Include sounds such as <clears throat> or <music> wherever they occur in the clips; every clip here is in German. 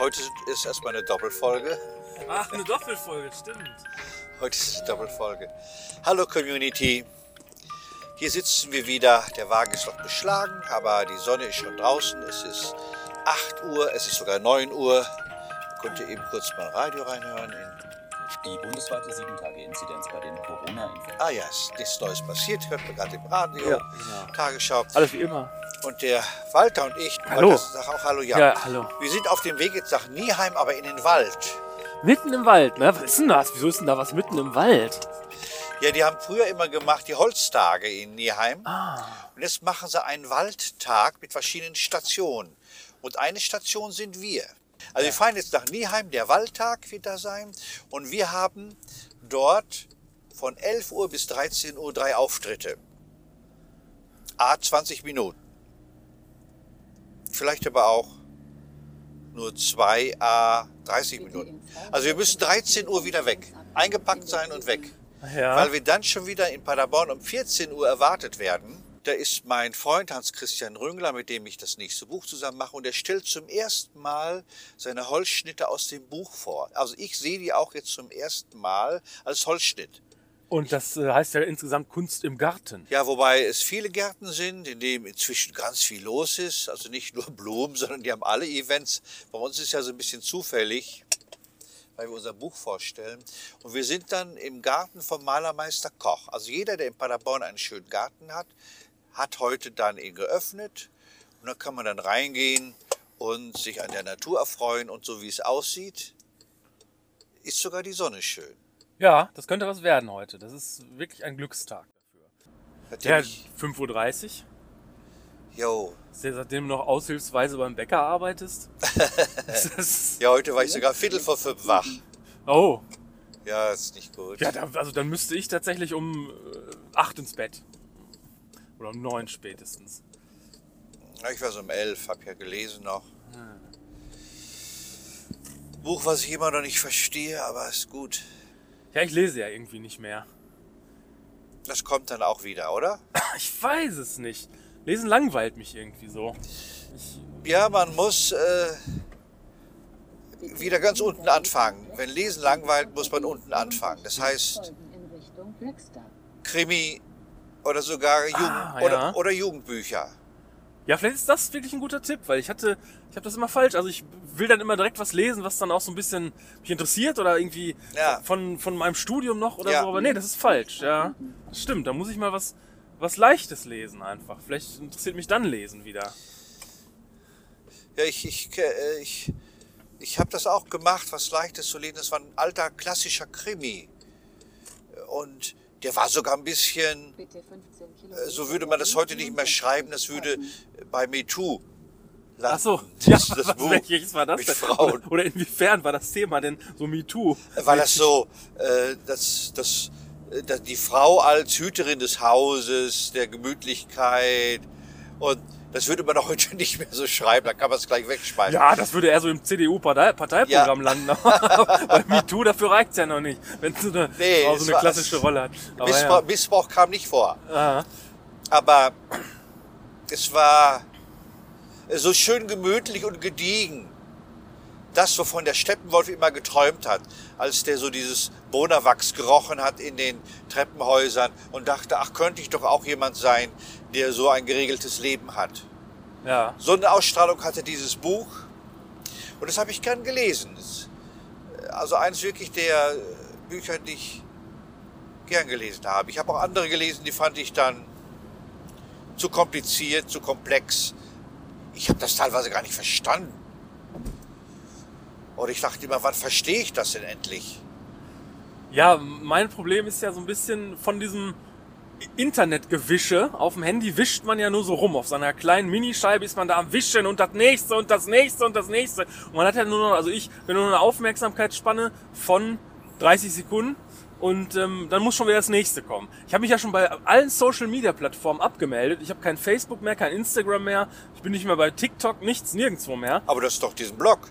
Heute ist erstmal eine Doppelfolge. Ach, eine Doppelfolge, stimmt. Heute ist eine Doppelfolge. Hallo Community. Hier sitzen wir wieder. Der Wagen ist noch beschlagen, aber die Sonne ist schon draußen. Es ist 8 Uhr, es ist sogar 9 Uhr. Könnt ihr eben kurz mal Radio reinhören. In Die bundesweite 7-Tage-Inzidenz bei den Corona-Infektionen. ah ja, es ist nichts Neues passiert. Hört man gerade im Radio, Ja, genau. Tagesschau. Alles wie immer. Und der Walter und ich, Hallo. Walter, sag auch Hallo, ja. Ja, hallo. Wir sind auf dem Weg jetzt nach Nieheim, aber in den Wald. Mitten im Wald, ne? Was ist denn das? Wieso ist denn da was mitten im Wald? Ja, die haben früher immer gemacht die Holztage in Nieheim. Ah. Und jetzt machen sie einen Waldtag mit verschiedenen Stationen. Und eine Station sind wir. Also wir fahren jetzt nach Nieheim, der Waldtag wird da sein. Und wir haben dort von 11 Uhr bis 13 Uhr drei Auftritte. A 20 Minuten. Vielleicht aber auch nur zwei A 30 Minuten. Also wir müssen 13 Uhr wieder weg. Eingepackt sein und weg. Ja. Weil wir dann schon wieder in Paderborn um 14 Uhr erwartet werden. Da ist mein Freund Hans-Christian Rüngler, mit dem ich das nächste Buch zusammen mache. Und er stellt zum ersten Mal seine Holzschnitte aus dem Buch vor. Also ich sehe die auch jetzt zum ersten Mal als Holzschnitt. Und das äh, heißt ja insgesamt Kunst im Garten. Ja, wobei es viele Gärten sind, in denen inzwischen ganz viel los ist. Also nicht nur Blumen, <laughs> sondern die haben alle Events. Bei uns ist ja so ein bisschen zufällig, weil wir unser Buch vorstellen. Und wir sind dann im Garten vom Malermeister Koch. Also jeder, der in Paderborn einen schönen Garten hat, hat heute dann ihn geöffnet. Und da kann man dann reingehen und sich an der Natur erfreuen. Und so wie es aussieht, ist sogar die Sonne schön. Ja, das könnte was werden heute. Das ist wirklich ein Glückstag dafür. Ja, Natürlich, 5.30 Uhr. jo. Seitdem du noch aushilfsweise beim Bäcker arbeitest? <laughs> Ja, heute war ich sogar Viertel vor fünf wach. oh, Ja, ist nicht gut. ja, da, also dann müsste ich tatsächlich um äh, 8 ins Bett. Oder um 9 spätestens. Ich war so um elf, hab ja gelesen noch. Buch, was ich immer noch nicht verstehe, aber ist gut. Ja, ich lese ja irgendwie nicht mehr. Das kommt dann auch wieder, oder? <laughs> Ich weiß es nicht. Lesen langweilt mich irgendwie so. Ich, Ja, man muss äh, wieder ganz unten anfangen. Wenn Lesen langweilt, muss man unten anfangen. Das heißt Krimi oder sogar Jugend Ah, oder, ja. oder Jugendbücher. ja, vielleicht ist das wirklich ein guter Tipp, weil ich hatte, ich habe das immer falsch. Also ich will dann immer direkt was lesen, was dann auch so ein bisschen mich interessiert oder irgendwie Ja. von, von meinem Studium noch oder Ja. so. Aber nee, das ist falsch. Ja, das stimmt. Da muss ich mal was, was Leichtes lesen einfach. Vielleicht interessiert mich dann Lesen wieder. Ja, ich, ich, äh, ich, ich habe das auch gemacht, was Leichtes zu lesen. Das war ein alter klassischer Krimi. Und der war sogar ein bisschen Äh, so würde man das heute nicht mehr schreiben, das würde bei MeToo landen. Ach so, ja, das, das was, Buch welches war das mit denn? Frauen. Oder, oder inwiefern war das Thema denn so MeToo? War das so, äh, dass, dass, äh, dass die Frau als Hüterin des Hauses, der Gemütlichkeit und das würde man doch heute <laughs> nicht mehr so schreiben, da kann man es gleich wegschmeißen. Ja, das würde eher so im CDU-Parteiprogramm Ja. landen. Bei <laughs> MeToo, dafür reicht's ja noch nicht, wenn so eine Nee, es so eine klassische Rolle hat. Aber Missbrauch, Missbrauch kam nicht vor. ja. Aha. Aber es war so schön gemütlich und gediegen. Das, wovon der Steppenwolf immer geträumt hat, als der so dieses Bonawachs gerochen hat in den Treppenhäusern und dachte, ach, könnte ich doch auch jemand sein, der so ein geregeltes Leben hat. ja. So eine Ausstrahlung hatte dieses Buch und das habe ich gern gelesen. Es- Also eines wirklich der Bücher, die ich gern gelesen habe. Ich habe auch andere gelesen, die fand ich dann zu kompliziert, zu komplex. Ich habe das teilweise gar nicht verstanden. Oder ich dachte immer, wann verstehe ich das denn endlich? ja, mein Problem ist ja so ein bisschen von diesem Internetgewische. Auf dem Handy wischt man ja nur so rum. Auf seiner kleinen Minischeibe ist man da am Wischen und das nächste und das nächste und das nächste. Und man hat ja nur noch, also ich, bin nur eine Aufmerksamkeitsspanne von 30 Sekunden und ähm, dann muss schon wieder das nächste kommen. Ich habe mich ja schon bei allen Social Media Plattformen abgemeldet. Ich habe kein Facebook mehr, kein Instagram mehr. Ich bin nicht mehr bei TikTok, nichts, nirgendwo mehr. Aber das ist doch diesen Blog.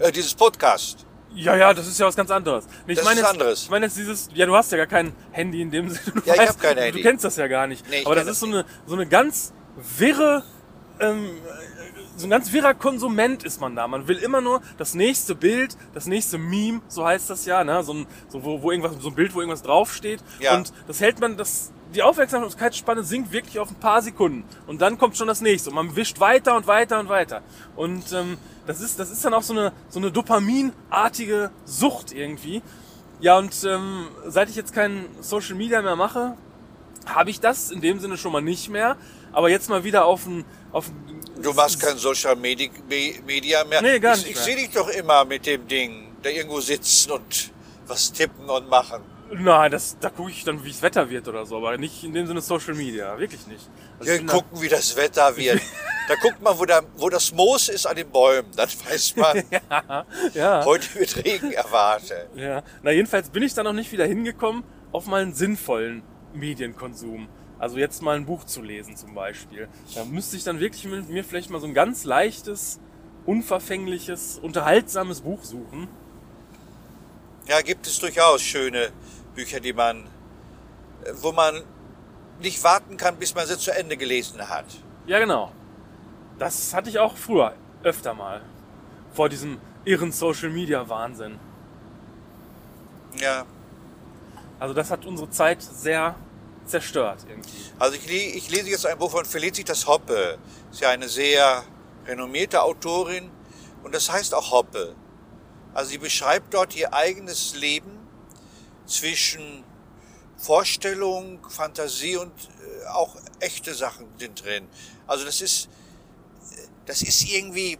Äh, dieses Podcast. Ja, ja, das ist ja was ganz anderes. Ich Das meine ist jetzt, anderes. Ich meine jetzt dieses, ja, du hast ja gar kein Handy in dem <laughs> Sinne. Du Ja, ich weißt, hab kein Du Handy. kennst das ja gar nicht. Nee, ich Aber das ist so eine, so eine ganz wirre ähm, so ein ganz wirrer Konsument ist man da. Man will immer nur das nächste Bild, das nächste Meme, so heißt das ja, ne? so, ein, so wo, wo irgendwas, so ein Bild, wo irgendwas draufsteht. Ja. Und das hält man, das, die Aufmerksamkeitsspanne sinkt wirklich auf ein paar Sekunden. Und dann kommt schon das nächste. Und man wischt weiter und weiter und weiter. Und ähm, das, ist, das ist dann auch so eine, so eine dopaminartige Sucht irgendwie. Ja, und ähm, seit ich jetzt kein Social Media mehr mache, habe ich das in dem Sinne schon mal nicht mehr. Aber jetzt mal wieder auf ein, auf ein Du machst kein Social Medi Me- Media mehr. Nee, gar ich nicht ich mehr. sehe dich doch immer mit dem Ding, da irgendwo sitzen und was tippen und machen. Nein, das, da gucke ich dann, wie das Wetter wird oder so, aber nicht in dem Sinne Social Media, wirklich nicht. Also Wir gucken, wie das Wetter wird. <laughs> da guckt man, wo, da, wo das Moos ist an den Bäumen. Dann weiß man, <laughs> ja, heute wird Regen erwartet. ja. Na, jedenfalls bin ich da noch nicht wieder hingekommen auf mal einen sinnvollen Medienkonsum. Also jetzt mal ein Buch zu lesen zum Beispiel. Da müsste ich dann wirklich mit mir vielleicht mal so ein ganz leichtes, unverfängliches, unterhaltsames Buch suchen. Ja, gibt es durchaus schöne Bücher, die man, wo man nicht warten kann, bis man sie zu Ende gelesen hat. Ja, genau. Das hatte ich auch früher öfter mal. Vor diesem irren Social Media Wahnsinn. Ja, Also das hat unsere Zeit sehr zerstört irgendwie. also ich, ich lese jetzt ein Buch von Felicitas Hoppe. Ist ja eine sehr renommierte Autorin und das heißt auch Hoppe. Also sie beschreibt dort ihr eigenes Leben zwischen Vorstellung, Fantasie und äh, auch echte Sachen sind drin. Also das ist, äh, das ist irgendwie,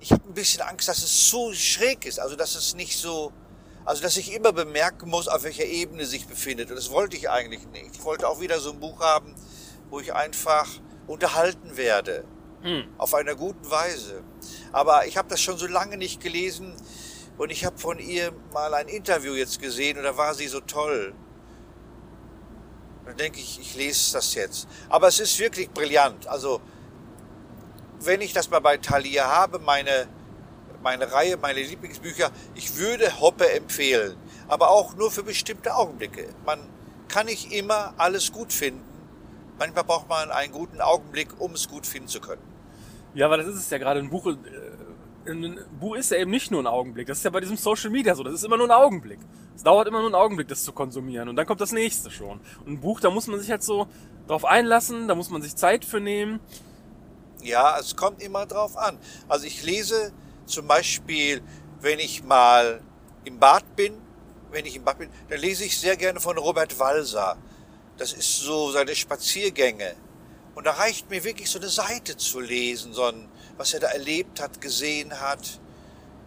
ich habe ein bisschen Angst, dass es so schräg ist, also dass es nicht so, also dass ich immer bemerken muss, auf welcher Ebene sich befindet. Und das wollte ich eigentlich nicht. Ich wollte auch wieder so ein Buch haben, wo ich einfach unterhalten werde. Auf einer guten Weise. Aber ich habe das schon so lange nicht gelesen und ich habe von ihr mal ein Interview jetzt gesehen und da war sie so toll. Dann denke ich, ich lese das jetzt. Aber es ist wirklich brillant. Also, wenn ich das mal bei Thalia habe, meine, meine Reihe, meine Lieblingsbücher, ich würde Hoppe empfehlen. Aber auch nur für bestimmte Augenblicke. Man kann nicht immer alles gut finden. Manchmal braucht man einen guten Augenblick, um es gut finden zu können. Ja, aber das ist es ja gerade. Ein Buch, äh, ein Buch ist ja eben nicht nur ein Augenblick. Das ist ja bei diesem Social Media so. Das ist immer nur ein Augenblick. Es dauert immer nur einen Augenblick, das zu konsumieren. Und dann kommt das nächste schon. Und ein Buch, da muss man sich halt so drauf einlassen. Da muss man sich Zeit für nehmen. Ja, es kommt immer drauf an. Also ich lese zum Beispiel, wenn ich mal im Bad bin, wenn ich im Bad bin, dann lese ich sehr gerne von Robert Walser. Das ist so seine Spaziergänge. Und da reicht mir wirklich so eine Seite zu lesen, so ein, was er da erlebt hat, gesehen hat.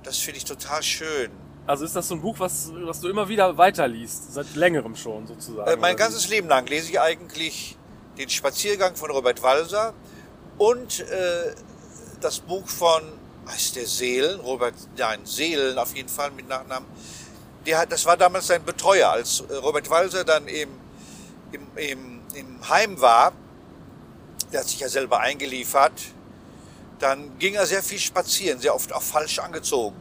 Das finde ich total schön. Also ist das so ein Buch, was, was du immer wieder weiterliest. Seit längerem schon sozusagen. Äh, mein ganzes Leben lang lese ich eigentlich den Spaziergang von Robert Walser und äh, das Buch von, heißt der Seelen, Robert, nein, Seelen auf jeden Fall mit Nachnamen. Der hat, das war damals sein Betreuer, als äh, Robert Walser dann im, im, im, im Heim war. Der hat sich ja selber eingeliefert. Dann ging er sehr viel spazieren, sehr oft auch falsch angezogen.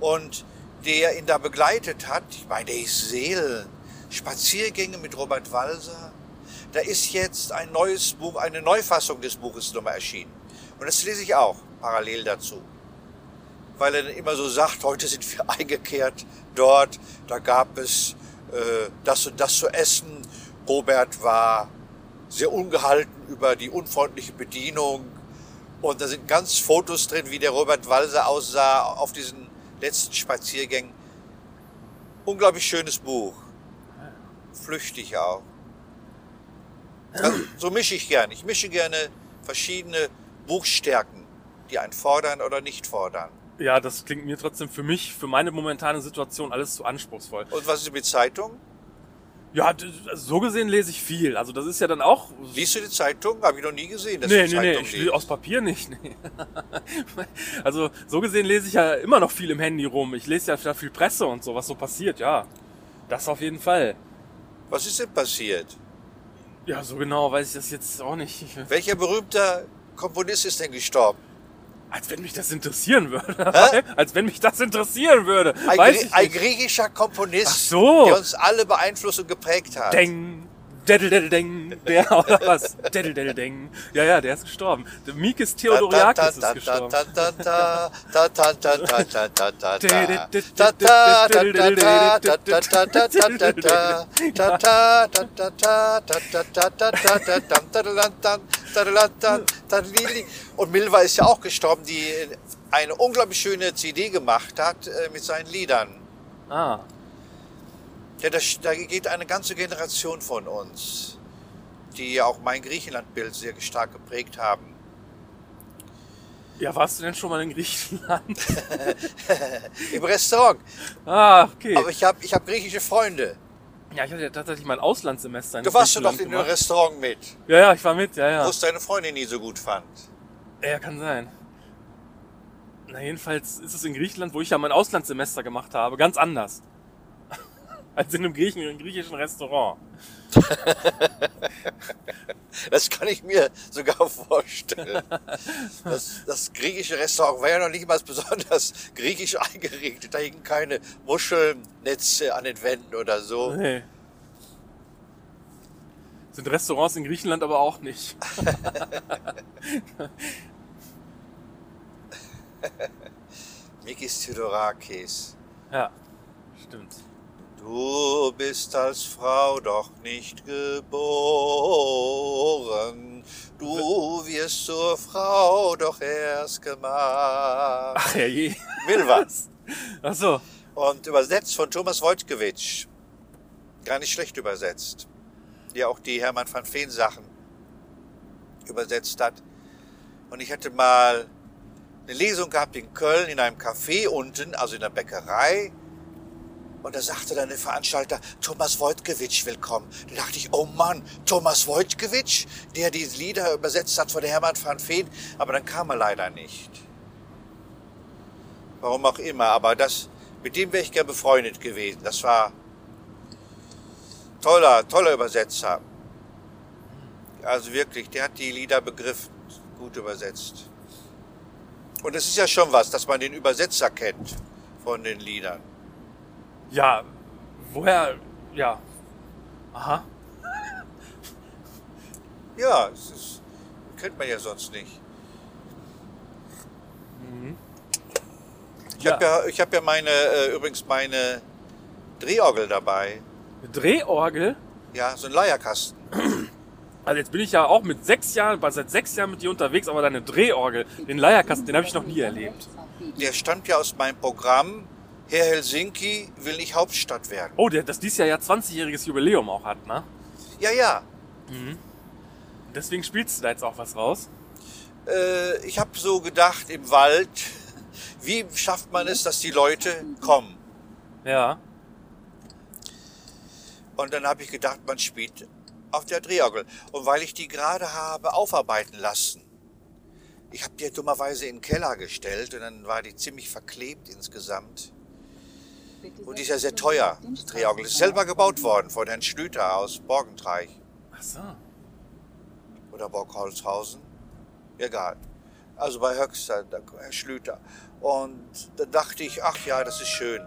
Und der ihn da begleitet hat, ich meine, ist Seelen. Spaziergänge mit Robert Walser. Da ist jetzt ein neues Buch, eine Neufassung des Buches nochmal erschienen. Und das lese ich auch parallel dazu. Weil er dann immer so sagt, heute sind wir <laughs> eingekehrt dort, da gab es äh, das und das zu essen. Robert war sehr ungehalten über die unfreundliche Bedienung. Und da sind ganz Fotos drin, wie der Robert Walser aussah auf diesen letzten Spaziergängen. Unglaublich schönes Buch. Flüchtig auch. Also, so mische ich gerne. Ich mische gerne verschiedene Buchstärken, die einen fordern oder nicht fordern. Ja, das klingt mir trotzdem für mich, für meine momentane Situation alles zu anspruchsvoll. Und was ist mit Zeitung? Ja, so gesehen lese ich viel. Also das ist ja dann auch. Liest du die Zeitung? Habe ich noch nie gesehen, dass Nee, nee, nee, ich will aus Papier nicht. Nee. <laughs> also so gesehen lese ich ja immer noch viel im Handy rum. Ich lese ja viel Presse und so, was so passiert, ja. Das auf jeden Fall. Was ist denn passiert? Ja, so genau weiß ich das jetzt auch nicht. Welcher berühmter Komponist ist denn gestorben? Als wenn mich das interessieren würde. <laughs> Als wenn mich das interessieren würde. Ein, Grie ein griechischer Komponist, so. der uns alle beeinflusst und geprägt hat. Deng, Deddel-Deddel-Deng, der <laughs> oder was? Deddel-Deddel-Deng. Ja, ja, der ist gestorben. Mikis Theodoriakis ist gestorben. Und Milva ist ja auch gestorben, die eine unglaublich schöne CD gemacht hat äh, mit seinen Liedern. Ah, Ja, da, da geht eine ganze Generation von uns, die ja auch mein Griechenlandbild sehr stark geprägt haben. ja, warst du denn schon mal in Griechenland? <laughs> Im Restaurant. Ah, okay. Aber ich habe ich hab griechische Freunde. Ja, ich hatte ja tatsächlich mal ein Auslandssemester in Du warst doch in einem. Restaurant mit, Ja, ja, ich war mit, ja, ja. wo es deine Freundin nie so gut fand. Ja, kann sein. Na, jedenfalls ist es in Griechenland, wo ich ja mein Auslandssemester gemacht habe, ganz anders. Als in einem griechischen Restaurant. <laughs> Das kann ich mir sogar vorstellen. Das, das griechische Restaurant war ja noch nicht mal besonders griechisch eingerichtet. Da hingen keine Muschelnetze an den Wänden oder so. Nee. Sind Restaurants in Griechenland aber auch nicht. <laughs> Mikis Theodorakis. Ja, stimmt. Du bist als Frau doch nicht geboren. Du wirst zur Frau doch erst gemacht. Ach herrje. Milva. <laughs> Ach so. Und übersetzt von Thomas Wojtkiewicz. Gar nicht schlecht übersetzt. Der auch die Hermann van Veen Sachen übersetzt hat. Und ich hatte mal eine Lesung gehabt in Köln in einem Café unten, also in der Bäckerei. Und da sagte dann der Veranstalter, Thomas Wojtkiewicz willkommen. Da dachte ich, oh Mann, Thomas Wojtkiewicz, der die Lieder übersetzt hat von Hermann van Veen. Aber dann kam er leider nicht. Warum auch immer, aber das, mit dem wäre ich gern befreundet gewesen. Das war toller, toller Übersetzer. Also wirklich, der hat die Lieder begriffen, gut übersetzt. Und es ist ja schon was, dass man den Übersetzer kennt von den Liedern. Ja, woher. Ja. Aha. <laughs> Ja, es ist, kennt man ja sonst nicht. Ich Ja. habe ja, ich hab ja meine, äh, übrigens meine Drehorgel dabei. Eine Drehorgel. Ja, so ein Leierkasten. <clears throat> Also jetzt bin ich ja auch mit sechs Jahren, war seit sechs Jahren mit dir unterwegs, aber deine Drehorgel, den Leierkasten, den habe ich noch nie erlebt. Der stammt ja aus meinem Programm. Herr Helsinki will nicht Hauptstadt werden. Oh, der, das dieses Jahr ja 20-jähriges Jubiläum auch hat, ne? Ja, ja. Deswegen spielst du da jetzt auch was raus. Äh, ich habe so gedacht im Wald, wie schafft man es, dass die Leute kommen? Ja. Und dann habe ich gedacht, man spielt auf der Drehorgel. Und weil ich die gerade habe aufarbeiten lassen, ich habe die dummerweise in den Keller gestellt und dann war die ziemlich verklebt insgesamt. Und die ist ja sehr teuer, die Drehorgel. Ist selber gebaut worden von Herrn Schlüter aus Borgentreich Ach so. oder Borgholzhausen. Egal. Also bei Höxter, Herr Schlüter. Und da dachte ich, ach ja, das ist schön.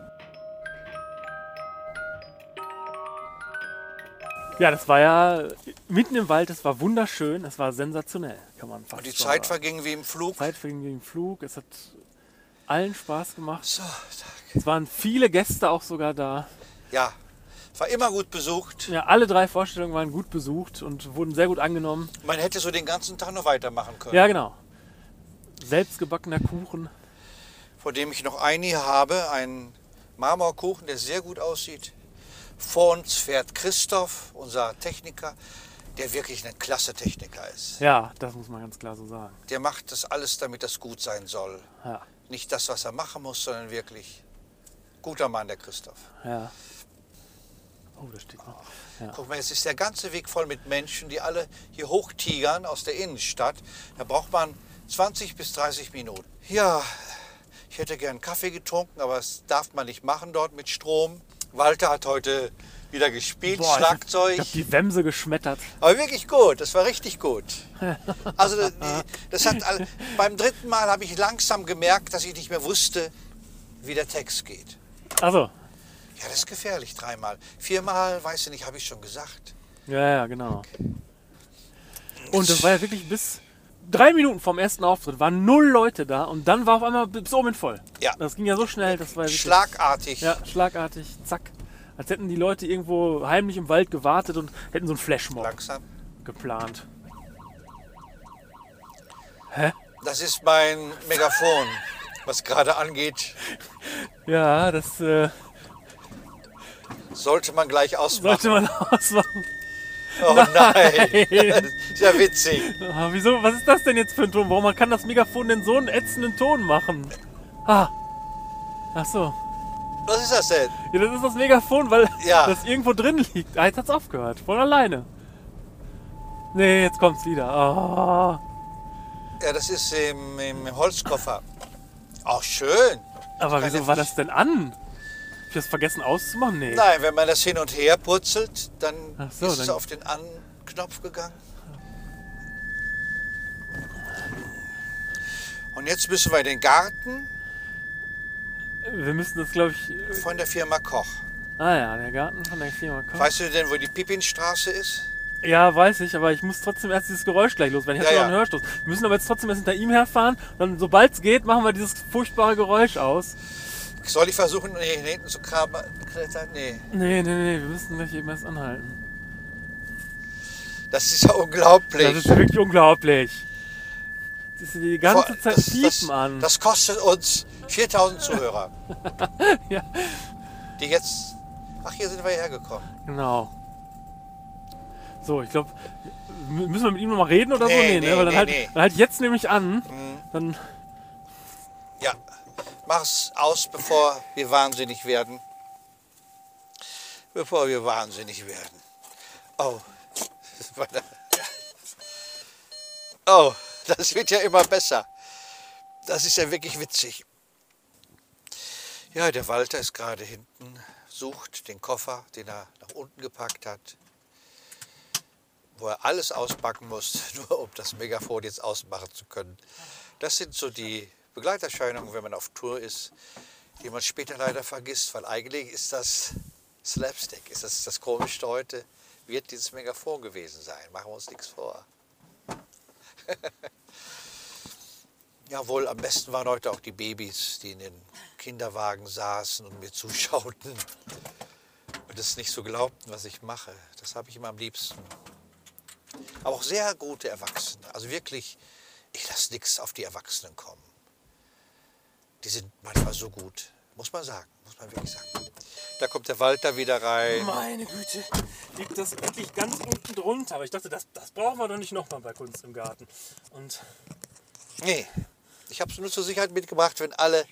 Ja, das war ja mitten im Wald, das war wunderschön, das war sensationell, kann man fast Und die Zeit verging wie im Flug. Zeit verging wie im Flug, es hat allen Spaß gemacht. So, Es waren viele Gäste auch sogar da. ja, war immer gut besucht. Ja, alle drei Vorstellungen waren gut besucht und wurden sehr gut angenommen. Man hätte so den ganzen Tag noch weitermachen können. Ja, genau. Selbstgebackener Kuchen. Vor dem ich noch einen habe, einen Marmorkuchen, der sehr gut aussieht. Vor uns fährt Christoph, unser Techniker, der wirklich ein klasse Techniker ist. Ja, das muss man ganz klar so sagen. Der macht das alles, damit das gut sein soll. Ja, Nicht das, was er machen muss, sondern wirklich guter Mann, der Christoph. ja. Oh, da steht noch. Ja. Guck mal, jetzt ist der ganze Weg voll mit Menschen, die alle hier hochtigern aus der Innenstadt. Da braucht man 20 bis 30 Minuten. Ja, ich hätte gern Kaffee getrunken, aber das darf man nicht machen dort mit Strom. Walter hat heute wieder gespielt, Boah, ich hab- Schlagzeug. Ich habe die Wemse geschmettert. Aber wirklich gut, das war richtig gut. Also <laughs> das- hat all- beim dritten Mal habe ich langsam gemerkt, dass ich nicht mehr wusste, wie der Text geht. Also, Ja, das ist gefährlich, dreimal. Viermal, weiß ich nicht, habe ich schon gesagt. Ja, ja, genau. Und das war ja wirklich bis drei Minuten vom ersten Auftritt waren null Leute da und dann war auf einmal bis oben voll. Ja. Das ging ja so schnell, das war ja wirklich, Schlagartig. Ja, schlagartig, zack. Als hätten die Leute irgendwo heimlich im Wald gewartet und hätten so einen Flashmob Langsam. geplant. Hä? Das ist mein Megafon, was gerade angeht. <laughs> Ja, das äh, Sollte man gleich ausmachen. sollte man ausmachen. Oh <laughs> nein. <laughs> ist ja witzig. Ah, wieso? Was ist das denn jetzt für ein Ton? Warum kann das Megafon denn so einen ätzenden Ton machen? Ah. Ach so. Was ist das denn? Ja, das ist das Megafon, weil Ja. <laughs> das irgendwo drin liegt. Ah, jetzt hat's aufgehört. Von alleine. Nee, jetzt kommt's wieder. Oh. Ja, das ist im, im Holzkoffer. Auch schön. Aber wieso war das denn an? Hab ich das vergessen auszumachen? Nee. Nein, wenn man das hin und her putzelt, dann so, ist es dann- auf den An-Knopf gegangen. Und jetzt müssen wir in den Garten Wir müssen das, glaube ich. von der Firma Koch. Ah ja, der Garten von der Firma Koch. Weißt du denn, wo die Pippinstraße ist? Ja, weiß ich, aber ich muss trotzdem erst dieses Geräusch gleich loswerden. Ich Ja, habe noch ja. einen Hörstoß. Wir müssen aber jetzt trotzdem erst hinter ihm herfahren. Dann, sobald es geht, machen wir dieses furchtbare Geräusch aus. Soll ich versuchen, hier hinten zu krabbeln? klettern? Nee. Nee, nee, nee, wir müssen gleich eben erst anhalten. Das ist ja unglaublich. Das ist wirklich unglaublich. Das ist die ganze Zeit das, Piepen das, an. Das kostet uns 4000 Zuhörer. <laughs> Ja. Die jetzt. Ach, hier sind wir hergekommen. Genau. So, ich glaube, müssen wir mit ihm nochmal reden oder so? Nee, ne? nee, Weil dann nee, halt, nee. dann halt jetzt nämlich an. Mhm. Dann, Ja. Mach's aus, bevor wir wahnsinnig werden. Bevor wir wahnsinnig werden. Oh. <laughs> Oh, das wird ja immer besser. Das ist ja wirklich witzig. Ja, der Walter ist gerade hinten, sucht den Koffer, den er nach unten gepackt hat, wo er alles auspacken muss, <laughs> nur um das Megafon jetzt ausmachen zu können. Das sind so die Begleiterscheinungen, wenn man auf Tour ist, die man später leider vergisst, weil eigentlich ist das Slapstick, ist das das Komischste heute, wird dieses Megafon gewesen sein. Machen wir uns nichts vor. <laughs> Jawohl, am besten waren heute auch die Babys, die in den Kinderwagen saßen und mir <laughs> zuschauten und es nicht so glaubten, was ich mache. Das habe ich immer am liebsten. Aber auch sehr gute Erwachsene. Also wirklich, ich lasse nichts auf die Erwachsenen kommen. Die sind manchmal so gut, muss man sagen, muss man wirklich sagen. Da kommt der Walter wieder rein. meine Güte, liegt das wirklich ganz unten drunter. Aber ich dachte, das, das brauchen wir doch nicht nochmal bei Kunst im Garten. Und Nee, ich habe es nur zur Sicherheit mitgebracht, wenn alle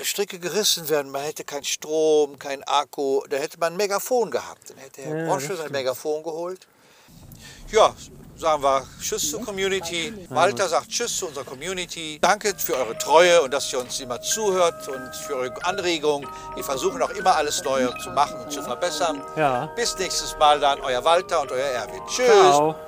Stricke gerissen werden. Man hätte keinen Strom, keinen Akku, da hätte man ein Megafon gehabt. Dann hätte Herr Ja, Brosche sein. Megafon geholt. Ja, sagen wir Tschüss zur Community. Walter sagt Tschüss zu unserer Community. Danke für eure Treue und dass ihr uns immer zuhört und für eure Anregungen. Wir versuchen auch immer alles Neue zu machen und zu verbessern. ja, Bis nächstes Mal dann, euer Walter und euer Erwin. Tschüss. ciao.